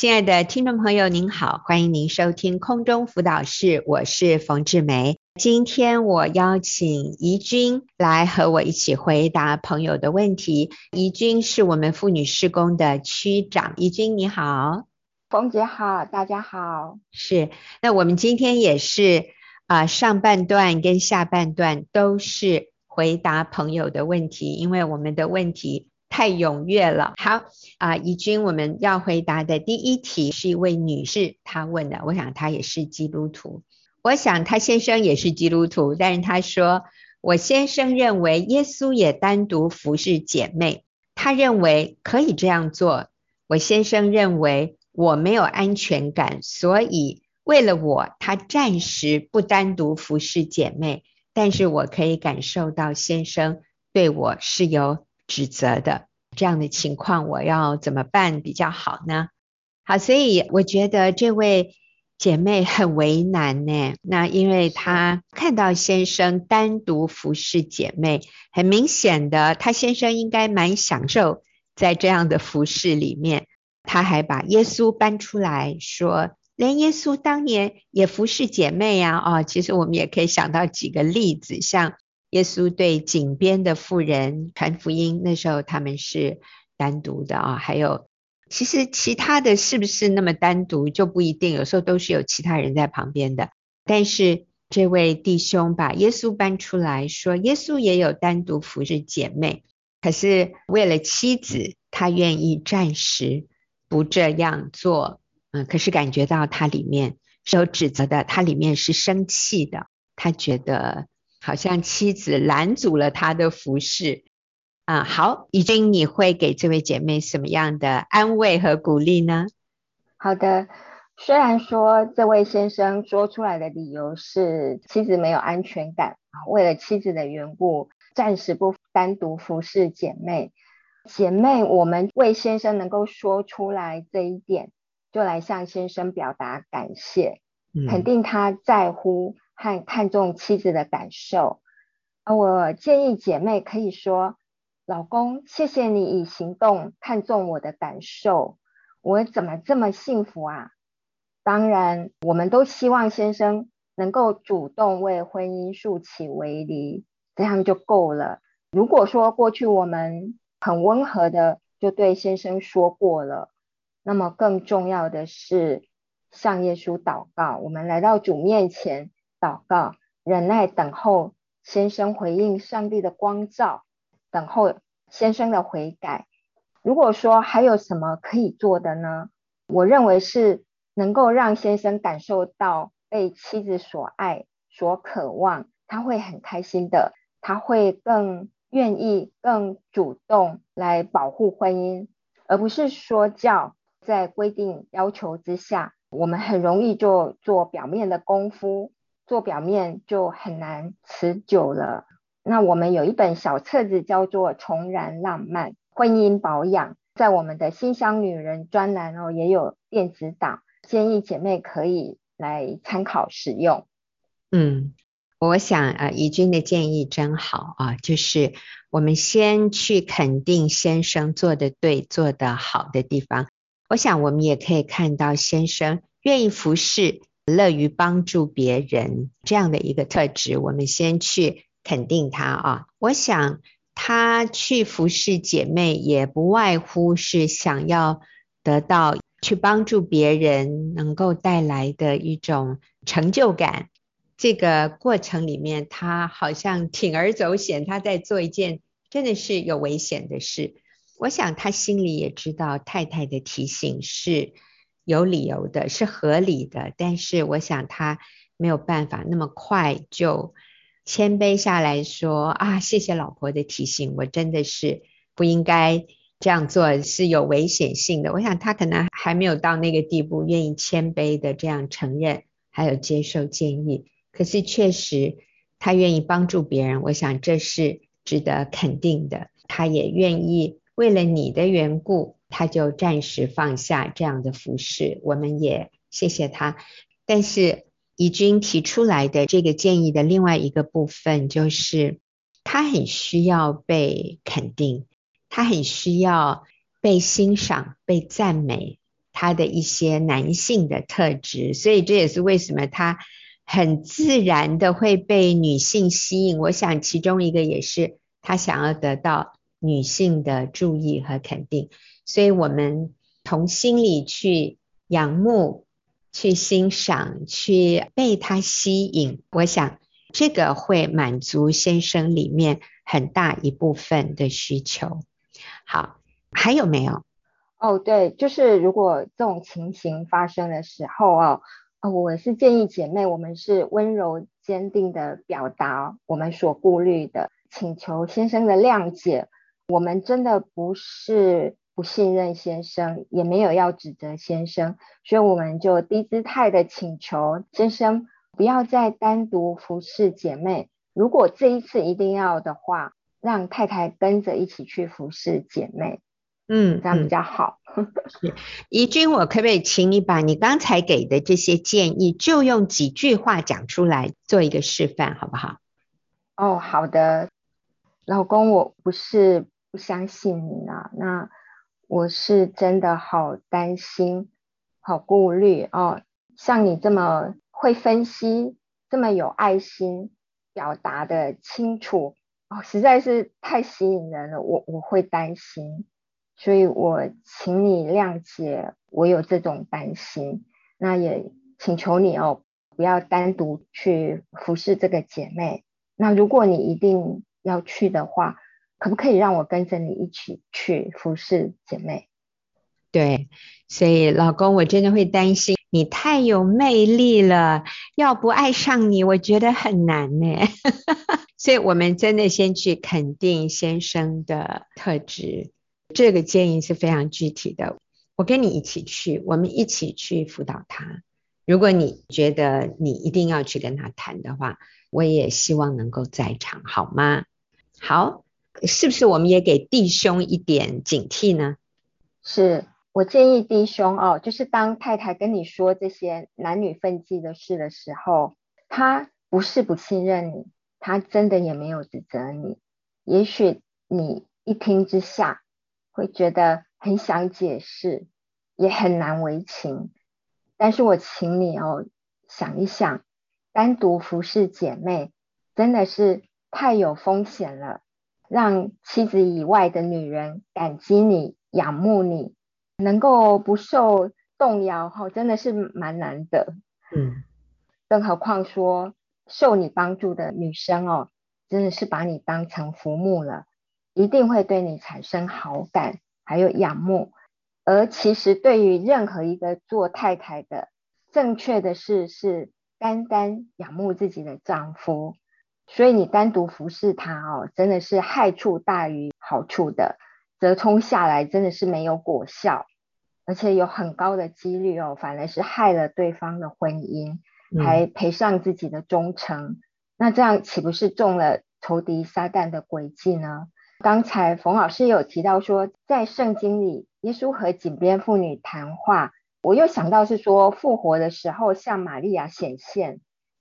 亲爱的听众朋友，您好，欢迎您收听空中辅导室，我是冯志梅。今天我邀请怡君来和我一起回答朋友的问题。怡君是我们妇女施工的区长，怡君你好，冯姐好，大家好。是，那我们今天也是啊、呃，上半段跟下半段都是回答朋友的问题，因为我们的问题太踊跃了。好啊，怡君，我们要回答的第一题是一位女士她问的，我想她也是基督徒。我想她先生也是基督徒，但是她说，我先生认为耶稣也单独服侍姐妹，他认为可以这样做。我先生认为我没有安全感，所以为了我，他暂时不单独服侍姐妹。但是我可以感受到先生对我是有指责的，这样的情况我要怎么办比较好呢？好，所以我觉得这位。姐妹很为难呢，那因为她看到先生单独服侍姐妹，很明显的，她先生应该蛮享受在这样的服侍里面。她还把耶稣搬出来说，连耶稣当年也服侍姐妹呀。哦，其实我们也可以想到几个例子，像耶稣对井边的妇人传福音，那时候他们是单独的啊，还有。其实其他的是不是那么单独就不一定，有时候都是有其他人在旁边的。但是这位弟兄把耶稣搬出来说，耶稣也有单独服侍姐妹，可是为了妻子，他愿意暂时不这样做。嗯，可是感觉到他里面是有指责的，他里面是生气的，他觉得好像妻子拦阻了他的服侍。啊，好，怡君，你会给这位姐妹什么样的安慰和鼓励呢？好的，虽然说这位先生说出来的理由是妻子没有安全感，为了妻子的缘故，暂时不单独服侍姐妹。姐妹，我们为先生能够说出来这一点，就来向先生表达感谢，肯定他在乎和看重妻子的感受。而我建议姐妹可以说。老公，谢谢你以行动看重我的感受，我怎么这么幸福啊？当然，我们都希望先生能够主动为婚姻竖起围篱，这样就够了。如果说过去我们很温和的就对先生说过了，那么更重要的是向耶稣祷告，我们来到主面前祷告，忍耐等候先生回应上帝的光照。等候先生的悔改。如果说还有什么可以做的呢？我认为是能够让先生感受到被妻子所爱、所渴望，他会很开心的，他会更愿意、更主动来保护婚姻，而不是说教。在规定要求之下，我们很容易就做表面的功夫，做表面就很难持久了。那我们有一本小册子叫做《重燃浪漫婚姻保养》，在我们的新乡女人专栏哦，也有电子档，建议姐妹可以来参考使用。嗯，我想啊，怡君的建议真好啊，就是我们先去肯定先生做得对、做得好的地方。我想我们也可以看到先生愿意服侍、乐于帮助别人这样的一个特质，我们先去。肯定他啊，我想他去服侍姐妹，也不外乎是想要得到去帮助别人能够带来的一种成就感。这个过程里面，他好像铤而走险，他在做一件真的是有危险的事。我想他心里也知道太太的提醒是有理由的，是合理的，但是我想他没有办法那么快就。谦卑下来说啊，谢谢老婆的提醒，我真的是不应该这样做，是有危险性的。我想他可能还没有到那个地步，愿意谦卑的这样承认，还有接受建议。可是确实，他愿意帮助别人，我想这是值得肯定的。他也愿意为了你的缘故，他就暂时放下这样的服饰。我们也谢谢他，但是。怡君提出来的这个建议的另外一个部分，就是他很需要被肯定，他很需要被欣赏、被赞美，他的一些男性的特质，所以这也是为什么他很自然的会被女性吸引。我想其中一个也是他想要得到女性的注意和肯定，所以我们从心里去仰慕、去欣赏、去被他吸引，我想这个会满足先生里面很大一部分的需求。好，还有没有？哦，对，就是如果这种情形发生的时候哦，哦，我是建议姐妹，我们是温柔坚定的表达我们所顾虑的，请求先生的谅解。我们真的不是不信任先生，也没有要指责先生，所以我们就低姿态的请求先生不要再单独服侍姐妹。如果这一次一定要的话，让太太跟着一起去服侍姐妹。嗯，这样比较好。怡君，我可不可以请你把你刚才给的这些建议，就用几句话讲出来，做一个示范，好不好？哦，好的。老公，我不是不相信你啊，那我是真的好担心、好顾虑哦。像你这么会分析、这么有爱心、表达的清楚哦，实在是太吸引人了。我我会担心。所以我请你谅解，我有这种担心，那也请求你哦，不要单独去服侍这个姐妹。那如果你一定要去的话，可不可以让我跟着你一起去服侍姐妹？对，所以老公，我真的会担心你太有魅力了，要不爱上你，我觉得很难呢。所以我们真的先去肯定先生的特质。这个建议是非常具体的，我跟你一起去，我们一起去辅导他。如果你觉得你一定要去跟他谈的话，我也希望能够在场，好吗？好，是不是我们也给弟兄一点警惕呢？是，我建议弟兄哦，就是当太太跟你说这些男女分际的事的时候，他不是不信任你，他真的也没有指责你。也许你一听之下。会觉得很想解释，也很难为情。但是我请你哦，想一想，单独服侍姐妹真的是太有风险了。让妻子以外的女人感激你、仰慕你，能够不受动摇，哈，真的是蛮难的。嗯，更何况说受你帮助的女生哦，真的是把你当成浮木了。一定会对你产生好感，还有仰慕。而其实对于任何一个做太太的，正确的事是单单仰慕自己的丈夫。所以你单独服侍他哦，真的是害处大于好处的，折冲下来真的是没有果效，而且有很高的几率哦，反而是害了对方的婚姻，还赔上自己的忠诚。嗯。那这样岂不是中了仇敌撒旦的诡计呢？刚才冯老师有提到说，在圣经里，耶稣和井边妇女谈话，我又想到是说复活的时候向玛利亚显现。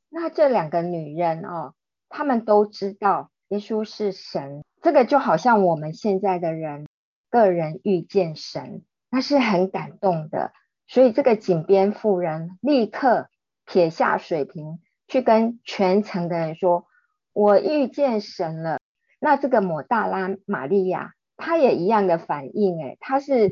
那这两个女人哦，她们都知道耶稣是神，这个就好像我们现在的人个人遇见神，那是很感动的。所以这个井边妇人立刻撇下水瓶，去跟全城的人说：“我遇见神了。”那这个抹大拉玛利亚，她也一样的反应，诶，她是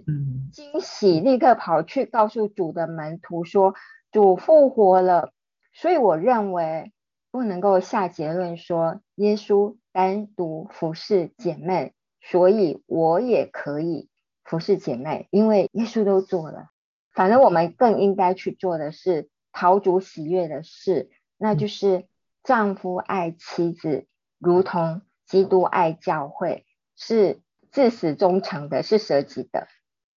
惊喜，立刻跑去告诉主的门徒说，主复活了。所以我认为不能够下结论说耶稣单独服侍姐妹，所以我也可以服侍姐妹，因为耶稣都做了。反正我们更应该去做的是陶主喜悦的事，那就是丈夫爱妻子，如同。基督爱教会是至死忠诚的，是舍己的，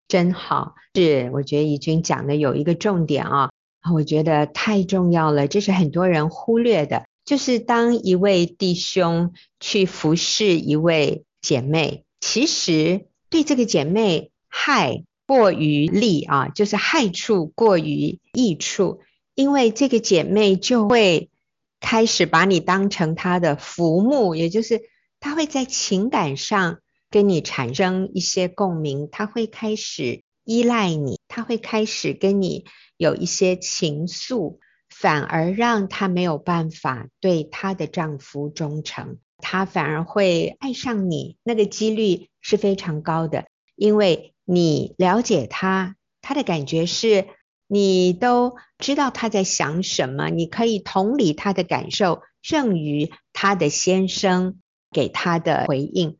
真好。是，我觉得怡君讲的有一个重点啊，我觉得太重要了，这是很多人忽略的。就是当一位弟兄去服侍一位姐妹，其实对这个姐妹害过于利啊，就是害处过于益处，因为这个姐妹就会开始把你当成她的浮木，也就是。她会在情感上跟你产生一些共鸣，她会开始依赖你，她会开始跟你有一些情愫，反而让她没有办法对她的丈夫忠诚，她反而会爱上你，那个几率是非常高的，因为你了解她，她的感觉是你都知道她在想什么，你可以同理她的感受，胜于她的先生给她的回应。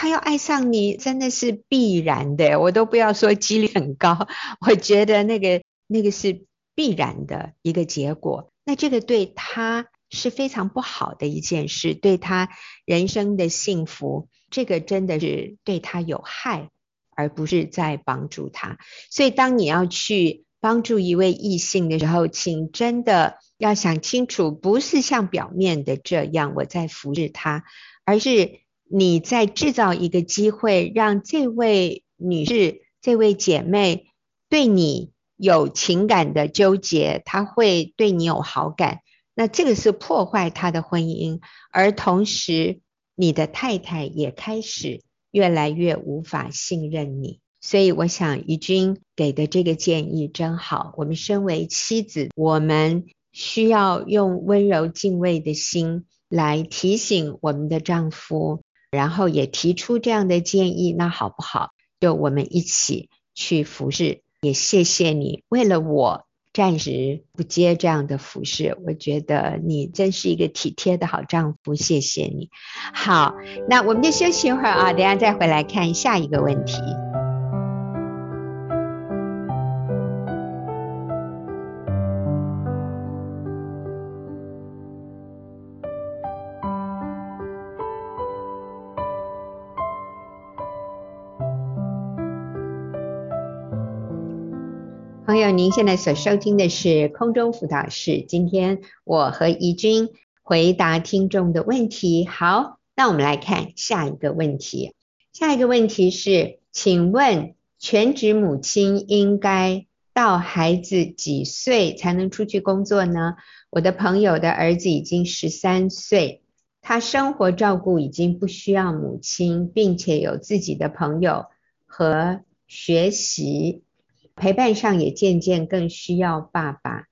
他要爱上你，真的是必然的，我都不要说几率很高，我觉得那个那个是必然的一个结果。那这个对他是非常不好的一件事，对他人生的幸福，这个真的是对他有害，而不是在帮助他。所以，当你要去帮助一位异性的时候，请真的要想清楚，不是像表面的这样，我在服侍他，而是。你在制造一个机会，让这位女士、这位姐妹对你有情感的纠结，她会对你有好感，那这个是破坏她的婚姻，而同时你的太太也开始越来越无法信任你。所以，我想怡君给的这个建议真好。我们身为妻子，我们需要用温柔敬畏的心来提醒我们的丈夫。然后也提出这样的建议，那好不好？就我们一起去服侍，也谢谢你为了我暂时不接这样的服侍。我觉得你真是一个体贴的好丈夫，谢谢你。好，那我们就休息一会儿啊，等下再回来看下一个问题。友，您现在所收听的是空中辅导室。今天我和怡君回答听众的问题。好，那我们来看下一个问题。下一个问题是，请问全职母亲应该到孩子几岁才能出去工作呢？我的朋友的儿子已经十三岁，他生活照顾已经不需要母亲，并且有自己的朋友和学习。陪伴上也渐渐更需要爸爸。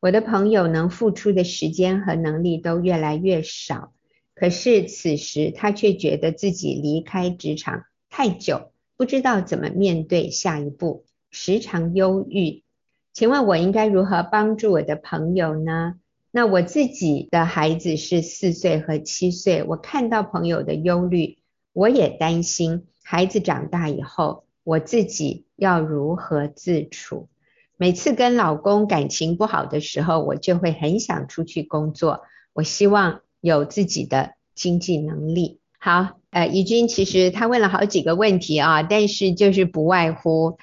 我的朋友能付出的时间和能力都越来越少，可是此时他却觉得自己离开职场太久，不知道怎么面对下一步，时常忧郁。请问我应该如何帮助我的朋友呢？那我自己的孩子是四岁和七岁，我看到朋友的忧虑，我也担心孩子长大以后。我自己要如何自处？每次跟老公感情不好的时候，我就会很想出去工作。我希望有自己的经济能力。好，呃，怡君其实她问了好几个问题啊，但是就是不外乎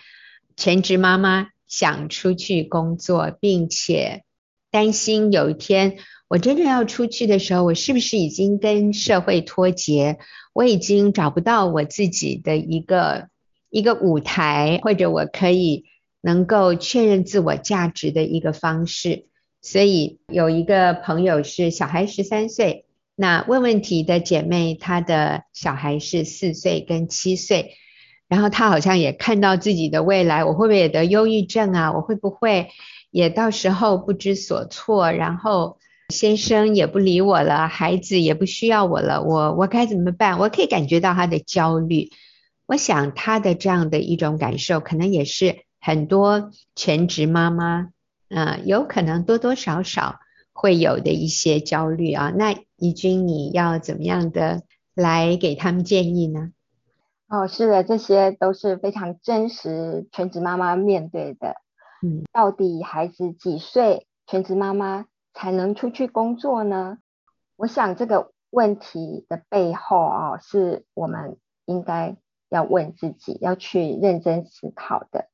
全职妈妈想出去工作，并且担心有一天我真正要出去的时候，我是不是已经跟社会脱节？我已经找不到我自己的一个。一个舞台，或者我可以能够确认自我价值的一个方式。所以有一个朋友是小孩十三岁，那问问题的姐妹，她的小孩是四岁跟七岁，然后她好像也看到自己的未来，我会不会也得忧郁症啊？我会不会也到时候不知所措？然后先生也不理我了，孩子也不需要我了，我我该怎么办？我可以感觉到她的焦虑。我想她的这样的一种感受，可能也是很多全职妈妈，呃，有可能多多少少会有的一些焦虑啊。那怡君，你要怎么样的来给他们建议呢？哦，是的，这些都是非常真实全职妈妈面对的。嗯，到底孩子几岁，全职妈妈才能出去工作呢？我想这个问题的背后啊，是我们应该。要问自己，要去认真思考的，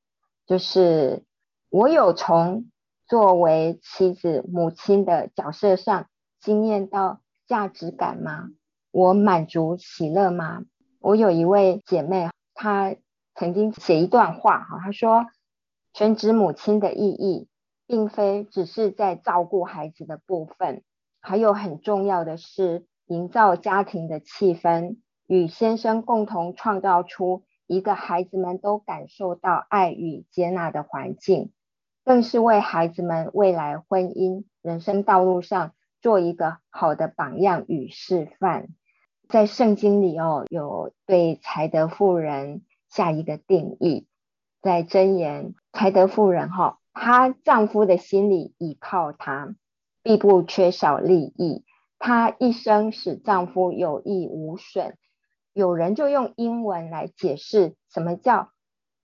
就是我有从作为妻子、母亲的角色上经验到价值感吗？我满足、喜乐吗？我有一位姐妹，她曾经写一段话，哈，她说：全职母亲的意义，并非只是在照顾孩子的部分，还有很重要的是营造家庭的气氛。与先生共同创造出一个孩子们都感受到爱与接纳的环境，更是为孩子们未来婚姻人生道路上做一个好的榜样与示范。在圣经里哦，有对才德妇人下一个定义，在箴言，才德妇人哈、她丈夫的心里倚靠她，必不缺少利益，她一生使丈夫有益无损。有人就用英文来解释什么叫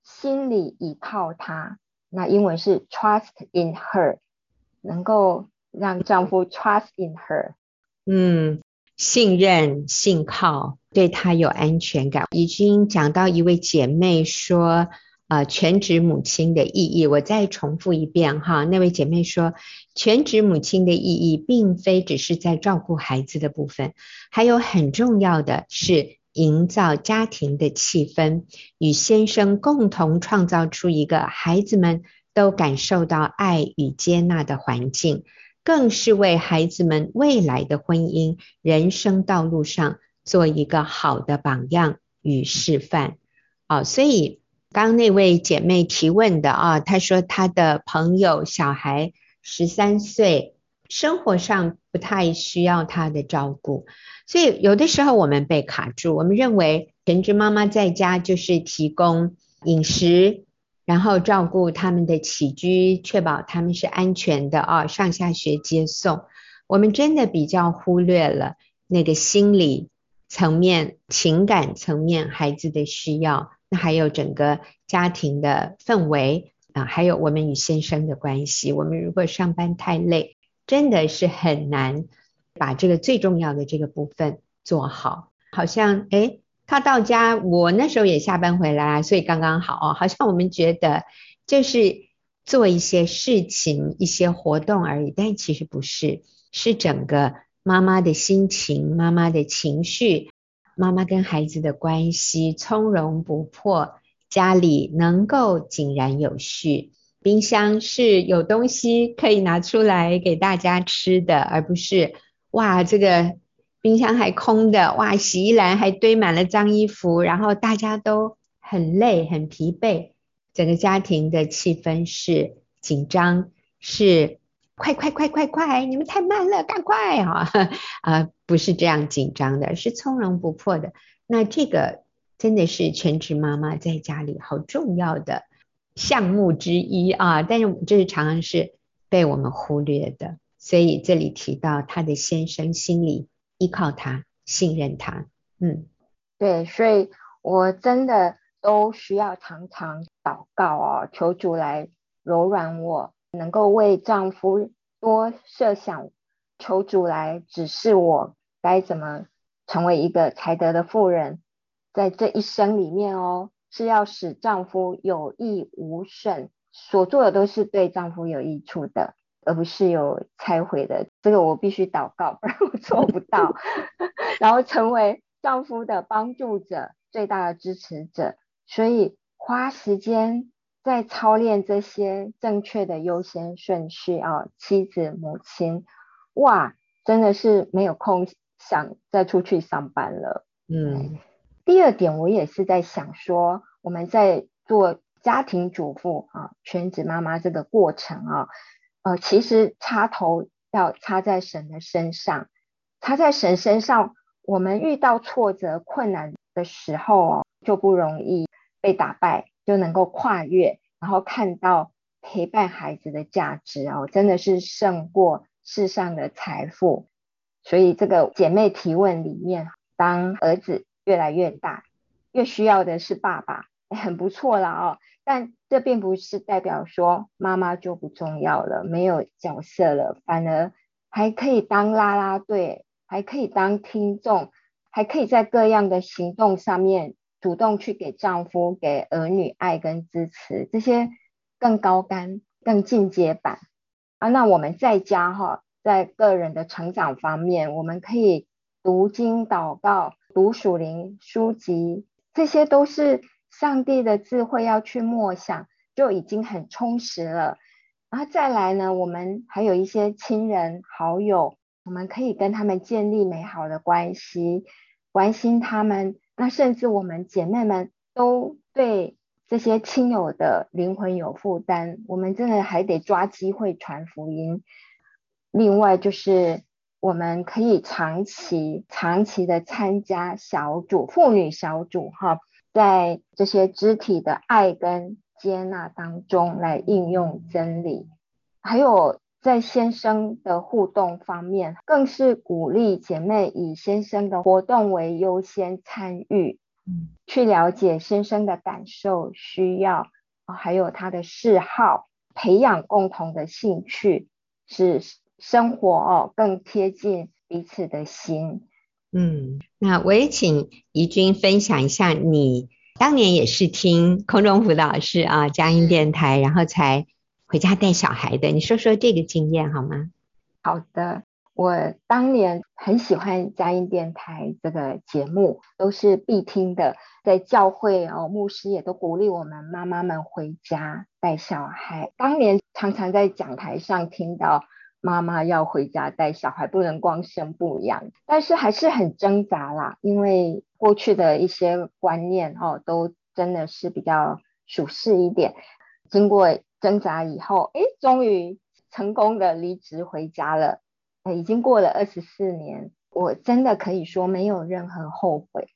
心里倚靠她，那英文是 trust in her，能够让丈夫 trust in her，嗯。信任、信靠，对他有安全感。已经讲到一位姐妹说，呃，全职母亲的意义，我再重复一遍哈。那位姐妹说，全职母亲的意义，并非只是在照顾孩子的部分，还有很重要的是营造家庭的气氛，与先生共同创造出一个孩子们都感受到爱与接纳的环境。更是为孩子们未来的婚姻人生道路上做一个好的榜样与示范。哦，所以刚那位姐妹提问的啊，她说她的朋友小孩十三岁，生活上不太需要她的照顾，所以有的时候我们被卡住，我们认为全职妈妈在家就是提供饮食。然后照顾他们的起居，确保他们是安全的啊，上下学接送。我们真的比较忽略了那个心理层面、情感层面孩子的需要，那还有整个家庭的氛围啊，还有我们与先生的关系。我们如果上班太累，真的是很难把这个最重要的这个部分做好。好像诶他到家，我那时候也下班回来，所以刚刚好哦。好像我们觉得就是做一些事情、一些活动而已，但其实不是，是整个妈妈的心情、妈妈的情绪、妈妈跟孩子的关系从容不迫，家里能够井然有序，冰箱是有东西可以拿出来给大家吃的，而不是哇这个。冰箱还空的，哇，洗衣篮还堆满了脏衣服，然后大家都很累很疲惫，整个家庭的气氛是紧张，是快快快快快，你们太慢了，赶快啊！啊，不是这样紧张的，是从容不迫的。那这个真的是全职妈妈在家里好重要的项目之一啊，但是这是常常是被我们忽略的，所以这里提到他的先生心里。依靠他，信任他，嗯，对，所以我真的都需要常常祷告哦，求主来柔软我，能够为丈夫多设想，求主来指示我该怎么成为一个才德的妇人，在这一生里面哦，是要使丈夫有益无损，所做的都是对丈夫有益处的。而不是有拆毁的，这个我必须祷告，不然我做不到。然后成为丈夫的帮助者，最大的支持者，所以花时间在操练这些正确的优先顺序啊，妻子、母亲，哇，真的是没有空想再出去上班了。嗯，第二点，我也是在想说，我们在做家庭主妇啊，全职妈妈这个过程啊。呃，其实插头要插在神的身上，插在神身上，我们遇到挫折困难的时候哦，就不容易被打败，就能够跨越，然后看到陪伴孩子的价值哦，真的是胜过世上的财富。所以这个姐妹提问里面，当儿子越来越大，越需要的是爸爸，很不错了哦。但这并不是代表说妈妈就不重要了，没有角色了，反而还可以当啦啦队，还可以当听众，还可以在各样的行动上面主动去给丈夫、给儿女爱跟支持，这些更高竿、更进阶版啊。那我们在家哈，在个人的成长方面，我们可以读经、祷告、读属灵书籍，这些都是。上帝的智慧要去默想，就已经很充实了。然后再来呢，我们还有一些亲人好友，我们可以跟他们建立美好的关系，关心他们。那甚至我们姐妹们都对这些亲友的灵魂有负担，我们真的还得抓机会传福音。另外就是我们可以长期、长期的参加小组、妇女小组，哈，在这些肢体的爱跟接纳当中来应用真理，还有。在先生的互动方面，更是鼓励姐妹以先生的活动为优先参与，嗯，去了解先生的感受、需要，还有他的嗜好，培养共同的兴趣，使生活哦更贴近彼此的心。嗯，那我也请怡君分享一下，你当年也是听空中辅导室啊佳音电台，然后才。回家带小孩的，你说说这个经验好吗？好的，我当年很喜欢佳音电台这个节目，都是必听的。在教会哦，牧师也都鼓励我们妈妈们回家带小孩。当年常常在讲台上听到妈妈要回家带小孩，不能光生不养，但是还是很挣扎啦，因为过去的一些观念哦，都真的是比较属世一点。经过挣扎以后，哎，终于成功的离职回家了。已经过了二十四年，我真的可以说没有任何后悔。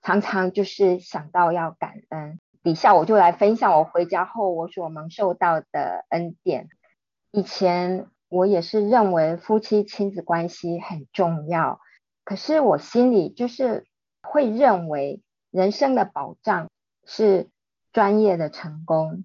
常常就是想到要感恩，底下我就来分享我回家后我所蒙受到的恩典。以前我也是认为夫妻亲子关系很重要，可是我心里就是会认为人生的保障是专业的成功。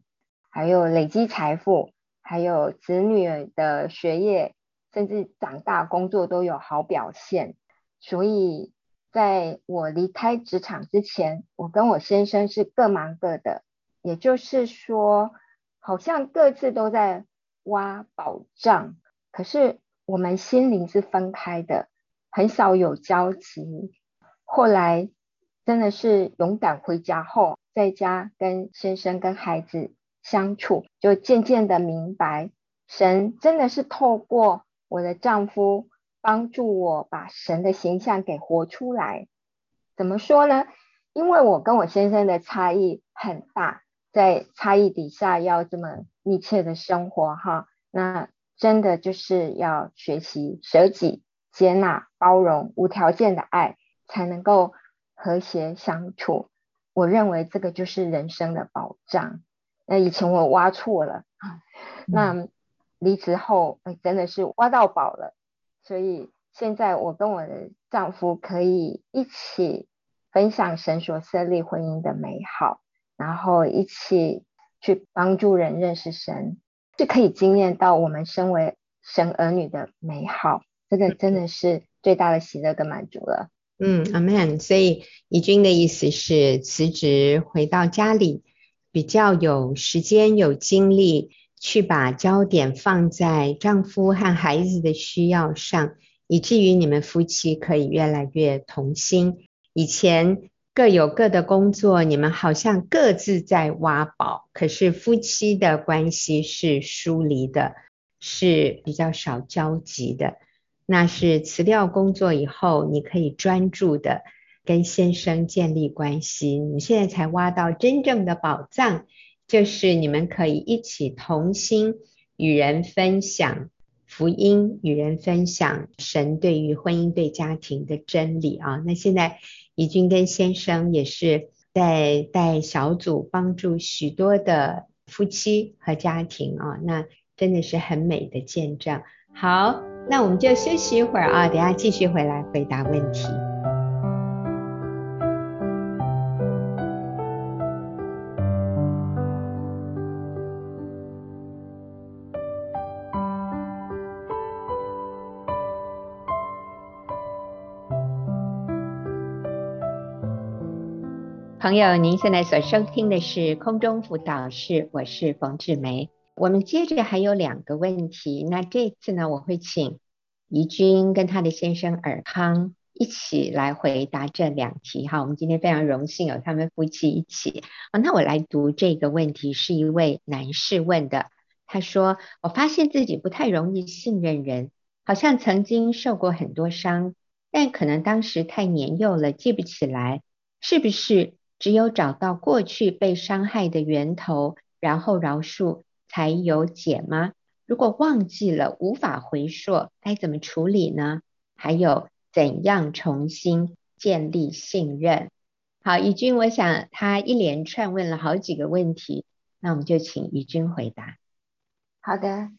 还有累积财富，还有子女的学业，甚至长大工作都有好表现。所以，在我离开职场之前，我跟我先生是各忙各的，也就是说，好像各自都在挖宝藏，可是我们心灵是分开的，很少有交集。后来真的是勇敢回家后，在家跟先生跟孩子。相处就渐渐的明白，神真的是透过我的丈夫帮助我把神的形象给活出来。怎么说呢？因为我跟我先生的差异很大，在差异底下要这么密切的生活哈，那真的就是要学习舍己、接纳、包容、无条件的爱，才能够和谐相处。我认为这个就是人生的保障。那以前我挖错了，那离职后真的是挖到宝了，所以现在我跟我的丈夫可以一起分享神所设立婚姻的美好，然后一起去帮助人认识神，就可以惊艳到我们身为神儿女的美好，这个真的是最大的喜乐跟满足了。嗯，Amen。所以怡君的意思是辞职回到家里。比较有时间、有精力去把焦点放在丈夫和孩子的需要上，以至于你们夫妻可以越来越同心。以前各有各的工作，你们好像各自在挖宝，可是夫妻的关系是疏离的，是比较少交集的。那是辞掉工作以后，你可以专注的。跟先生建立关系，你现在才挖到真正的宝藏，就是你们可以一起同心与人分享福音，与人分享神对于婚姻对家庭的真理啊。那现在李君根先生也是在带小组，帮助许多的夫妻和家庭啊，那真的是很美的见证。好，那我们就休息一会儿啊，等下继续回来回答问题。朋友，您现在所收听的是空中辅导室，我是冯志梅。我们接着还有两个问题，那这次呢，我会请怡君跟他的先生尔康一起来回答这两题。哈，我们今天非常荣幸有他们夫妻一起。啊，那我来读这个问题，是一位男士问的。他说：“我发现自己不太容易信任人，好像曾经受过很多伤，但可能当时太年幼了，记不起来，是不是？”只有找到过去被伤害的源头，然后饶恕，才有解吗？如果忘记了，无法回溯，该怎么处理呢？还有怎样重新建立信任？好，怡君，我想他一连串问了好几个问题，那我们就请怡君回答。好的，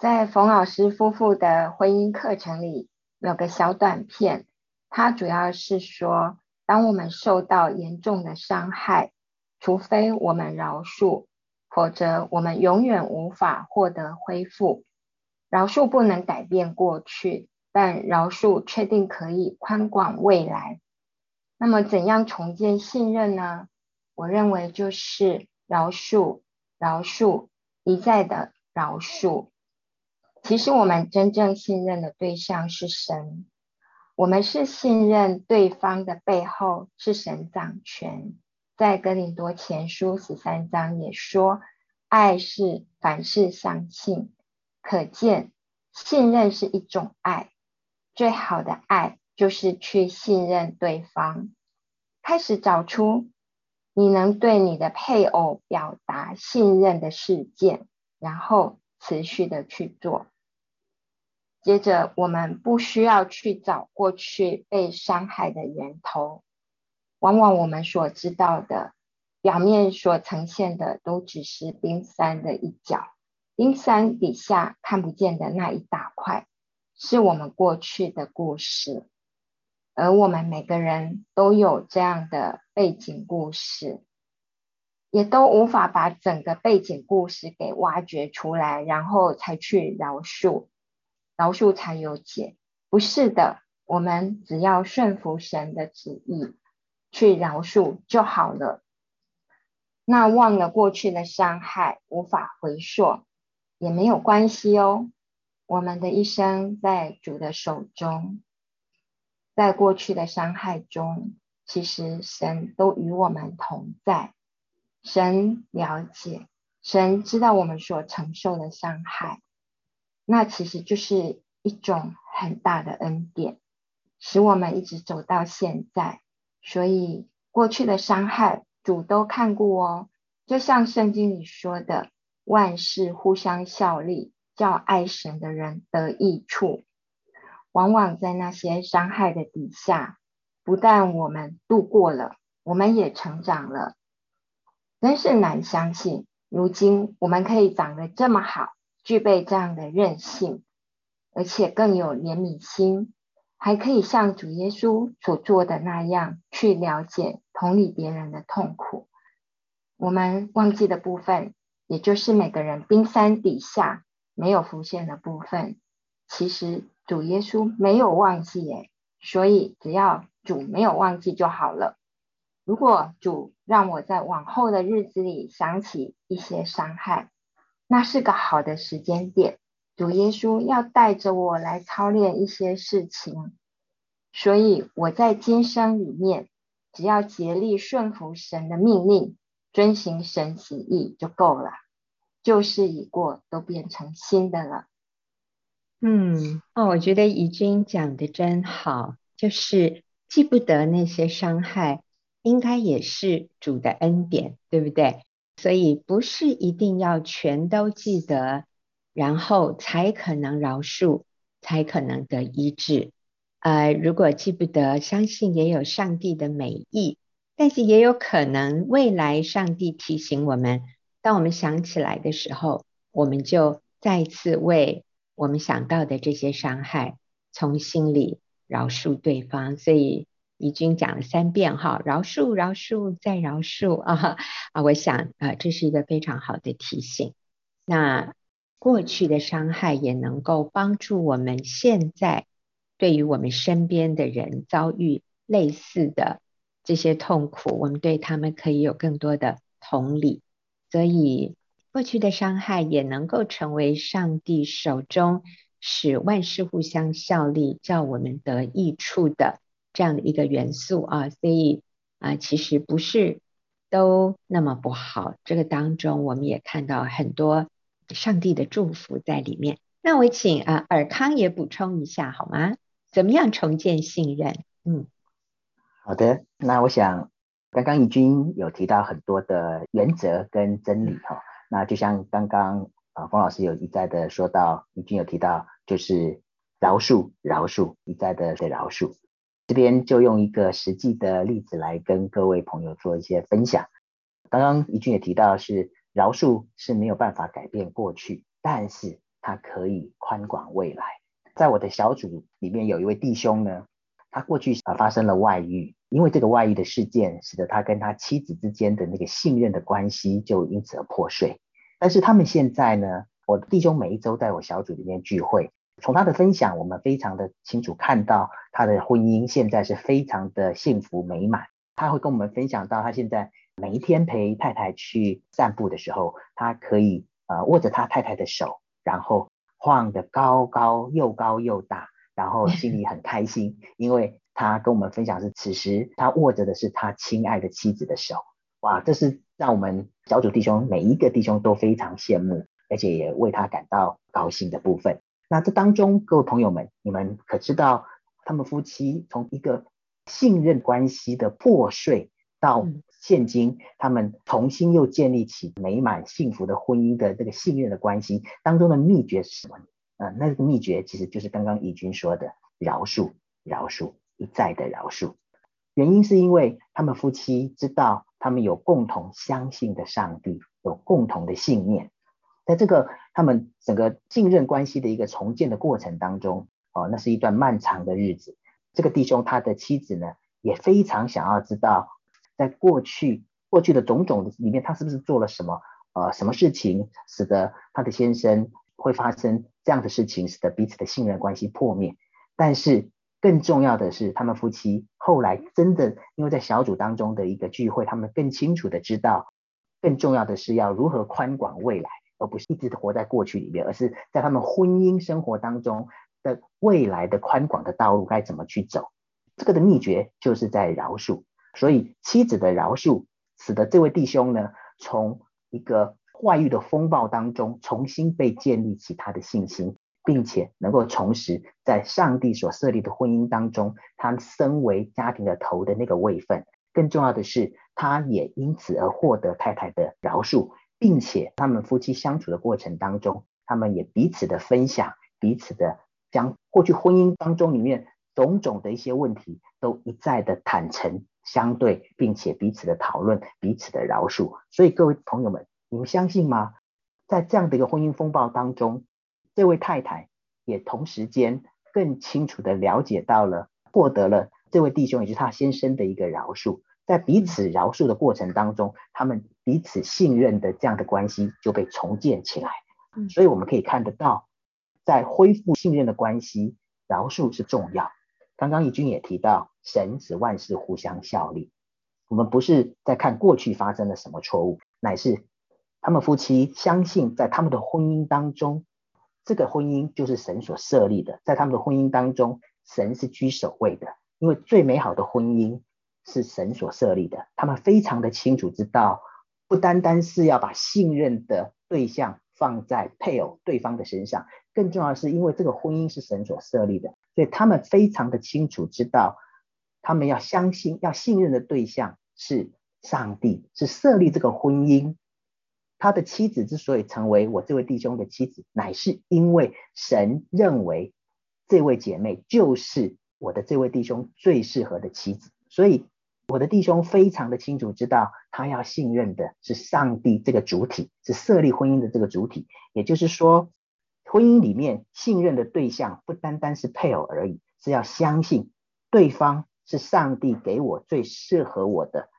在冯老师夫妇的婚姻课程里有个小短片，它主要是说，当我们受到严重的伤害，除非我们饶恕，否则我们永远无法获得恢复。饶恕不能改变过去。但饶恕确定可以宽广未来。那么，怎样重建信任呢？我认为就是饶恕、饶恕、一再的饶恕。其实，我们真正信任的对象是神。我们是信任对方的背后是神掌权。在哥林多前书十三章也说，爱是凡事相信。可见，信任是一种爱。最好的爱就是去信任对方，开始找出你能对你的配偶表达信任的事件，然后持续的去做。接着，我们不需要去找过去被伤害的源头，往往我们所知道的表面所呈现的都只是冰山的一角，冰山底下看不见的那一大块。是我们过去的故事，而我们每个人都有这样的背景故事，也都无法把整个背景故事给挖掘出来，然后才去饶恕，饶恕才有解。不是的，我们只要顺服神的旨意，去饶恕就好了。那忘了过去的伤害，无法回溯，也没有关系哦。我们的一生在主的手中，在过去的伤害中，其实神都与我们同在。神了解，神知道我们所承受的伤害，那其实就是一种很大的恩典，使我们一直走到现在。所以过去的伤害，主都看顾哦。就像圣经里说的，万事互相效力。叫爱神的人得益处，往往在那些伤害的底下，不但我们度过了，我们也成长了。真是难相信，如今我们可以长得这么好，具备这样的韧性，而且更有怜悯心，还可以像主耶稣所做的那样，去了解、同理别人的痛苦。我们忘记的部分，也就是每个人冰山底下。没有浮现的部分，其实主耶稣没有忘记耶，所以只要主没有忘记就好了。如果主让我在往后的日子里想起一些伤害，那是个好的时间点。主耶稣要带着我来操练一些事情，所以我在今生里面，只要竭力顺服神的命令，遵行神旨意就够了。旧事已过，都变成新的了。嗯，哦，我觉得怡君讲的真好，就是记不得那些伤害，应该也是主的恩典，对不对？所以不是一定要全都记得，然后才可能饶恕，才可能得医治。呃，如果记不得，相信也有上帝的美意，但是也有可能未来上帝提醒我们。当我们想起来的时候，我们就再次为我们想到的这些伤害，从心里饶恕对方。所以怡君讲了三遍哈，饶恕、饶恕再饶恕啊啊！我想啊，这是一个非常好的提醒。那过去的伤害也能够帮助我们现在对于我们身边的人遭遇类似的这些痛苦，我们对他们可以有更多的同理。所以，过去的伤害也能够成为上帝手中使万事互相效力，叫我们得益处的这样的一个元素啊。所以啊，其实不是都那么不好。这个当中，我们也看到很多上帝的祝福在里面。那我请啊尔康也补充一下好吗？怎么样重建信任？嗯，好的。那我想。刚刚怡君有提到很多的原则跟真理哈，那就像刚刚啊冯老师有一再的说到，怡君有提到就是饶恕饶恕一再的的饶恕，这边就用一个实际的例子来跟各位朋友做一些分享。刚刚怡君也提到是饶恕是没有办法改变过去，但是它可以宽广未来。在我的小组里面有一位弟兄呢，他过去啊发生了外遇。因为这个外遇的事件，使得他跟他妻子之间的那个信任的关系就因此而破碎。但是他们现在呢，我弟兄每一周在我小组里面聚会，从他的分享，我们非常的清楚看到他的婚姻现在是非常的幸福美满。他会跟我们分享到，他现在每一天陪太太去散步的时候，他可以呃握着他太太的手，然后晃得高高又高又大，然后心里很开心，因为。他跟我们分享是，此时他握着的是他亲爱的妻子的手，哇，这是让我们小组弟兄每一个弟兄都非常羡慕，而且也为他感到高兴的部分。那这当中，各位朋友们，你们可知道，他们夫妻从一个信任关系的破碎，到现今他们重新又建立起美满幸福的婚姻的这个信任的关系当中的秘诀是什么？呃，那个秘诀其实就是刚刚怡君说的饶恕，饶恕。一再的饶恕，原因是因为他们夫妻知道他们有共同相信的上帝，有共同的信念，在这个他们整个信任关系的一个重建的过程当中，哦，那是一段漫长的日子。这个弟兄他的妻子呢，也非常想要知道，在过去过去的种种里面，他是不是做了什么呃什么事情，使得他的先生会发生这样的事情，使得彼此的信任关系破灭，但是。更重要的是，他们夫妻后来真的因为在小组当中的一个聚会，他们更清楚的知道，更重要的是要如何宽广未来，而不是一直活在过去里面，而是在他们婚姻生活当中的未来的宽广的道路该怎么去走。这个的秘诀就是在饶恕，所以妻子的饶恕，使得这位弟兄呢，从一个外遇的风暴当中重新被建立起他的信心。并且能够重拾在上帝所设立的婚姻当中，他身为家庭的头的那个位分。更重要的是，他也因此而获得太太的饶恕，并且他们夫妻相处的过程当中，他们也彼此的分享，彼此的将过去婚姻当中里面种种的一些问题，都一再的坦诚相对，并且彼此的讨论，彼此的饶恕。所以各位朋友们，你们相信吗？在这样的一个婚姻风暴当中，这位太太也同时间更清楚地了解到了，获得了这位弟兄也就是他先生的一个饶恕，在彼此饶恕的过程当中，他们彼此信任的这样的关系就被重建起来。所以我们可以看得到，在恢复信任的关系，饶恕是重要。刚刚怡君也提到，神使万事互相效力。我们不是在看过去发生了什么错误，乃是他们夫妻相信在他们的婚姻当中。这个婚姻就是神所设立的，在他们的婚姻当中，神是居首位的，因为最美好的婚姻是神所设立的。他们非常的清楚知道，不单单是要把信任的对象放在配偶对方的身上，更重要的是，因为这个婚姻是神所设立的，所以他们非常的清楚知道，他们要相信、要信任的对象是上帝，是设立这个婚姻。他的妻子之所以成为我这位弟兄的妻子，乃是因为神认为这位姐妹就是我的这位弟兄最适合的妻子。所以我的弟兄非常的清楚知道，他要信任的是上帝这个主体，是设立婚姻的这个主体。也就是说，婚姻里面信任的对象不单单是配偶而已，是要相信对方是上帝给我最适合我的。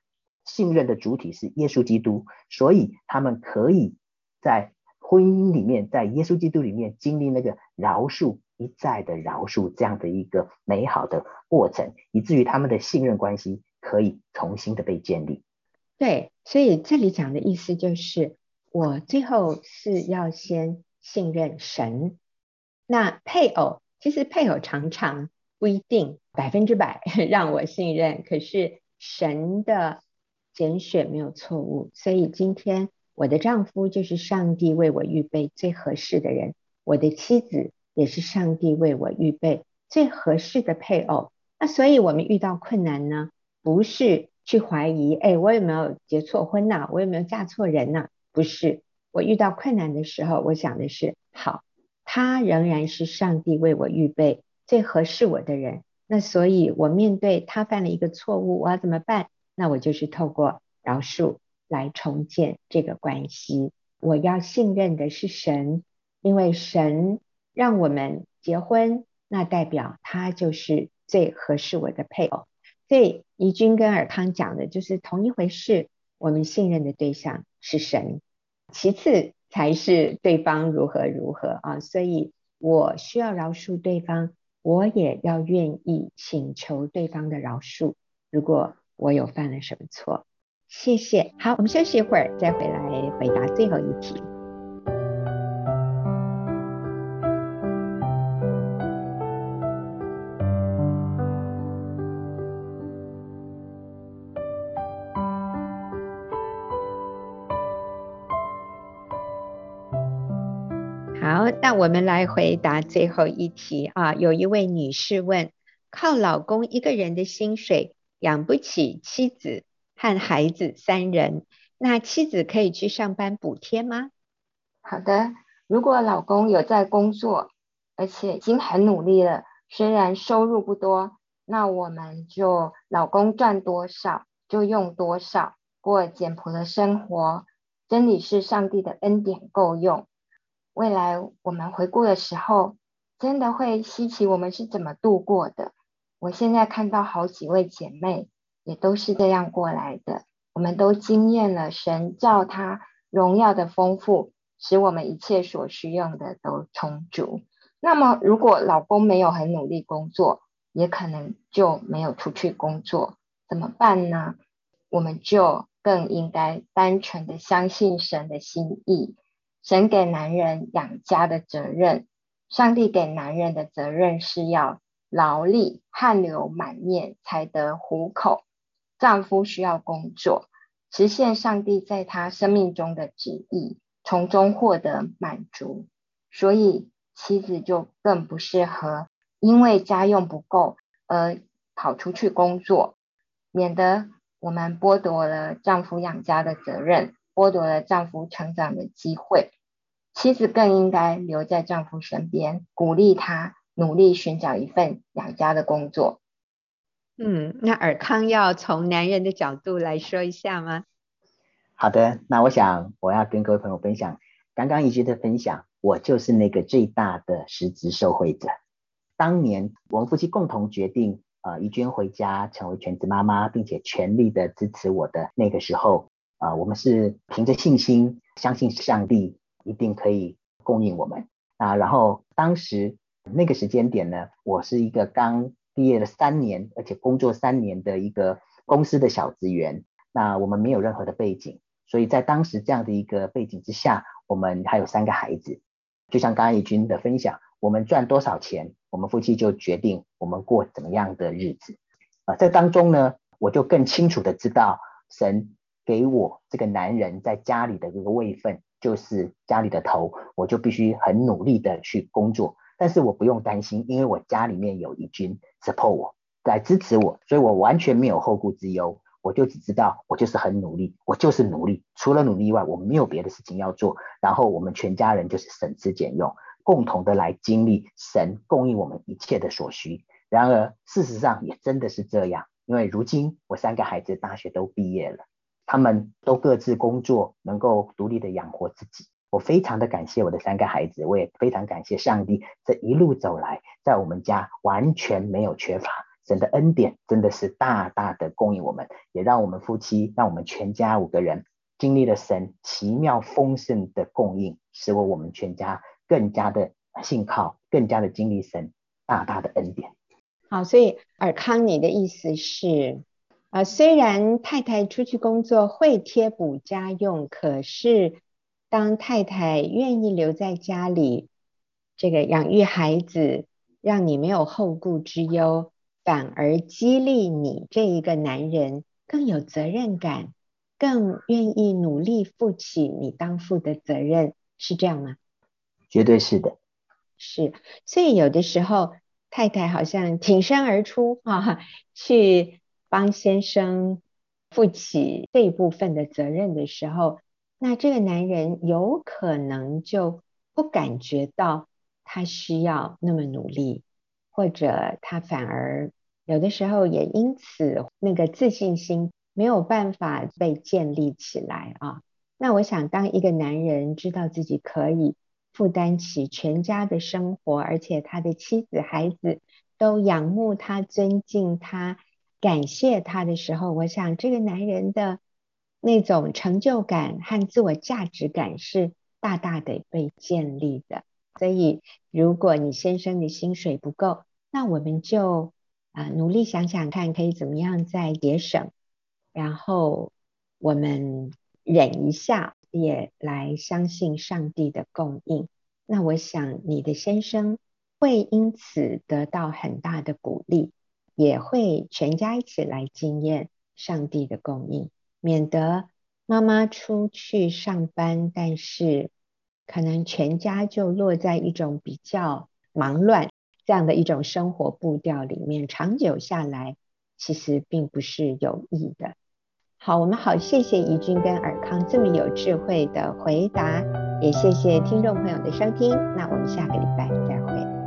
信任的主体是耶稣基督，所以他们可以在婚姻里面，在耶稣基督里面经历那个饶恕，一再的饶恕这样的一个美好的过程，以至于他们的信任关系可以重新的被建立。对，所以这里讲的意思就是，我最后是要先信任神。那配偶，其实配偶常常不一定百分之百 让我信任，可是神的。拣选没有错误，所以今天我的丈夫就是上帝为我预备最合适的人，我的妻子也是上帝为我预备最合适的配偶。那所以我们遇到困难呢，不是去怀疑，哎，我有没有结错婚呐、我有没有嫁错人呐、不是，我遇到困难的时候，我想的是，好，他仍然是上帝为我预备最合适我的人。那所以，我面对他犯了一个错误，我要怎么办？那我就是透过饶恕来重建这个关系。我要信任的是神，因为神让我们结婚，那代表他就是最合适我的配偶。所以怡君跟尔康讲的就是同一回事。我们信任的对象是神，其次才是对方如何如何啊。所以我需要饶恕对方，我也要愿意请求对方的饶恕。如果我有犯了什么错，谢谢。好，我们休息一会儿，再回来回答最后一题。那我们来回答最后一题啊，有一位女士问：靠老公一个人的薪水养不起妻子和孩子三人，那妻子可以去上班补贴吗？好的，如果老公有在工作，而且已经很努力了，虽然收入不多，那我们就老公赚多少就用多少，过简朴的生活。真理是上帝的恩典够用。未来我们回顾的时候，真的会稀奇我们是怎么度过的。我现在看到好几位姐妹也都是这样过来的，我们都经验了神照他荣耀的丰富，使我们一切所需用的都充足。那么，如果老公没有很努力工作，也可能就没有出去工作，怎么办呢？我们就更应该单纯的相信神的心意。神给男人养家的责任，上帝给男人的责任是要劳力，汗流满面才得糊口。丈夫需要工作，实现上帝在他生命中的旨意，从中获得满足。所以妻子就更不适合因为家用不够而跑出去工作，免得我们剥夺了丈夫养家的责任。剥夺了丈夫成长的机会，妻子更应该留在丈夫身边，鼓励他努力寻找一份养家的工作。嗯，那尔康要从男人的角度来说一下吗？好的，那我想我要跟各位朋友分享刚刚怡君的分享，我就是那个最大的实质受惠者。当年我们夫妻共同决定，呃，怡君回家成为全职妈妈，并且全力的支持我的那个时候。啊、我们是凭着信心，相信上帝一定可以供应我们啊。然后当时那个时间点呢，我是一个刚毕业了三年，而且工作三年的一个公司的小职员。那我们没有任何的背景，所以在当时这样的一个背景之下，我们还有三个孩子。就像刚刚怡君的分享，我们赚多少钱，我们夫妻就决定我们过怎么样的日子啊。在当中呢，我就更清楚的知道神。给我这个男人在家里的这个位分，就是家里的头，我就必须很努力的去工作。但是我不用担心，因为我家里面有一军 support 我，来支持我，所以我完全没有后顾之忧。我就只知道，我就是很努力，我就是努力，除了努力以外，我没有别的事情要做。然后我们全家人就是省吃俭用，共同的来经历神供应我们一切的所需。然而事实上也真的是这样，因为如今我三个孩子大学都毕业了。他们都各自工作，能够独立的养活自己。我非常的感谢我的三个孩子，我也非常感谢上帝这一路走来，在我们家完全没有缺乏。神的恩典真的是大大的供应我们，也让我们夫妻，让我们全家五个人经历了神奇妙丰盛的供应，使我我们全家更加的信靠，更加的经历神大大的恩典。好，所以尔康，你的意思是？啊，虽然太太出去工作会贴补家用，可是当太太愿意留在家里，这个养育孩子，让你没有后顾之忧，反而激励你这一个男人更有责任感，更愿意努力负起你当负的责任，是这样吗？绝对是的。是，所以有的时候太太好像挺身而出啊，去。帮先生负起这一部分的责任的时候，那这个男人有可能就不感觉到他需要那么努力，或者他反而有的时候也因此那个自信心没有办法被建立起来啊。那我想，当一个男人知道自己可以负担起全家的生活，而且他的妻子、孩子都仰慕他、尊敬他。感谢他的时候，我想这个男人的那种成就感和自我价值感是大大的被建立的。所以，如果你先生的薪水不够，那我们就啊、努力想想看，可以怎么样再节省，然后我们忍一下，也来相信上帝的供应。那我想你的先生会因此得到很大的鼓励。也会全家一起来经验上帝的供应，免得妈妈出去上班，但是可能全家就落在一种比较忙乱这样的一种生活步调里面，长久下来其实并不是有益的。好，我们好，谢谢怡君跟尔康这么有智慧的回答，也谢谢听众朋友的收听，那我们下个礼拜再会。